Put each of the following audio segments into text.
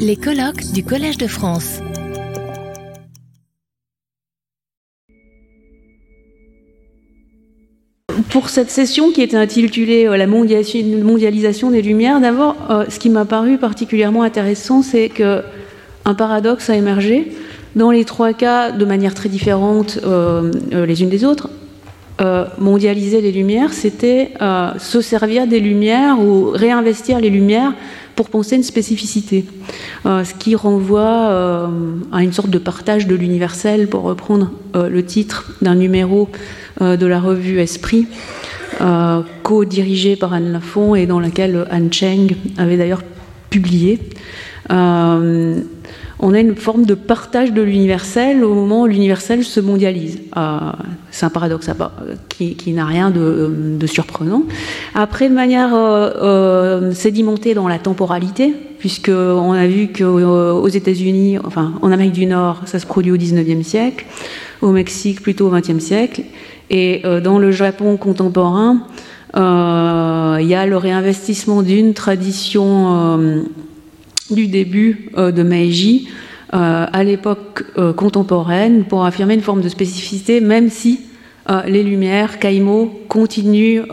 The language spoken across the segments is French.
Les colloques du Collège de France. Pour cette session qui était intitulée euh, La mondialisation des Lumières, d'abord, euh, ce qui m'a paru particulièrement intéressant, c'est que un paradoxe a émergé dans les trois cas de manière très différente euh, les unes des autres. Mondialiser les lumières, c'était se servir des lumières ou réinvestir les lumières pour penser une spécificité, euh, ce qui renvoie euh, à une sorte de partage de l'universel, pour reprendre euh, le titre d'un numéro de la revue Esprit, co-dirigé par Anne Lafont et dans laquelle Anne Cheng avait d'ailleurs publié on a une forme de partage de l'universel au moment où l'universel se mondialise. Euh, c'est un paradoxe qui, n'a rien de, surprenant. Après, de manière euh, euh, sédimentée dans la temporalité, puisqu'on a vu qu'aux États-Unis, enfin en Amérique du Nord, ça se produit au 19e siècle, au Mexique plutôt au 20e siècle, et dans le Japon contemporain, il y a le réinvestissement d'une tradition du début euh, de Meiji euh, à l'époque euh, contemporaine pour affirmer une forme de spécificité, même si les Lumières, Caïmo, continuent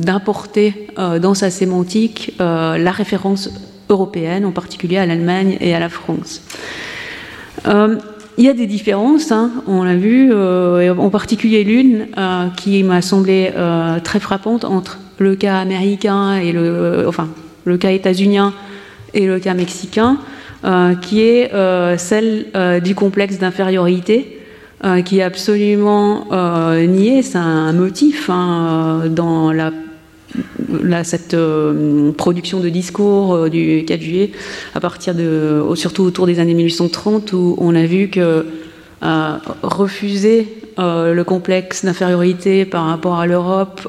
d'importer dans sa sémantique la référence européenne, en particulier à l'Allemagne et à la France. il y a des différences, hein, on l'a vu, en particulier l'une qui m'a semblé très frappante entre le cas américain et le, enfin, le cas états-unien et le cas mexicain, euh, qui est euh, celle euh, du complexe d'infériorité, qui est absolument nié, c'est un motif hein, dans cette production de discours du 4 juillet, surtout autour des années 1830, où on a vu que refuser le complexe d'infériorité par rapport à l'Europe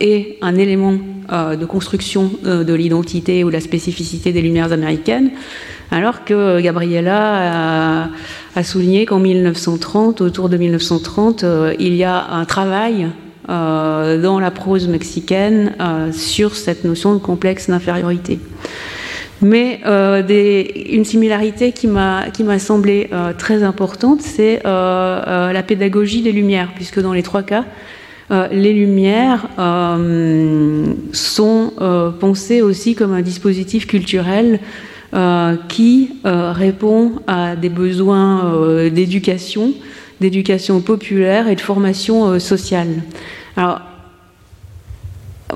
est un élément euh, de construction euh, de l'identité ou la spécificité des Lumières américaines, alors que Gabriella a, souligné qu'en 1930, autour de 1930, euh, il y a un travail dans la prose mexicaine sur cette notion de complexe d'infériorité. Mais une similarité qui m'a semblé très importante, c'est la pédagogie des Lumières, puisque dans les trois cas, euh, les lumières euh, sont euh, pensées aussi comme un dispositif culturel qui répond à des besoins d'éducation, d'éducation populaire et de formation sociale. Alors,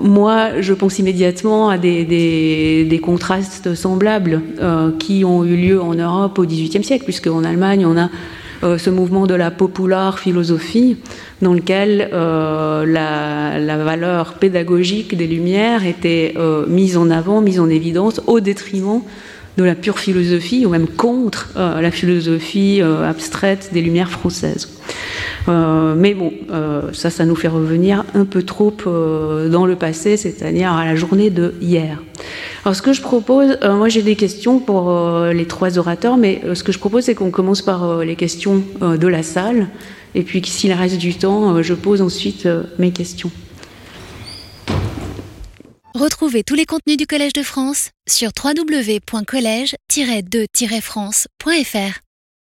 moi, je pense immédiatement à des, contrastes semblables qui ont eu lieu en Europe au XVIIIe siècle, puisque en Allemagne, on a euh, ce mouvement de la populaire philosophie, dans lequel euh, la, valeur pédagogique des Lumières était euh, mise en avant, mise en évidence, au détriment de la pure philosophie, ou même contre la philosophie abstraite des Lumières françaises. Mais bon, ça, ça nous fait revenir un peu trop dans le passé, c'est-à-dire à la journée de hier. Alors ce que je propose, euh, moi j'ai des questions pour euh, les trois orateurs, mais euh, ce que je propose c'est qu'on commence par les questions de la salle, et puis s'il reste du temps, je pose ensuite mes questions. Retrouvez tous les contenus du Collège de France sur www.colège-2-france.fr.